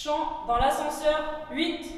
Chant dans l'ascenseur 8.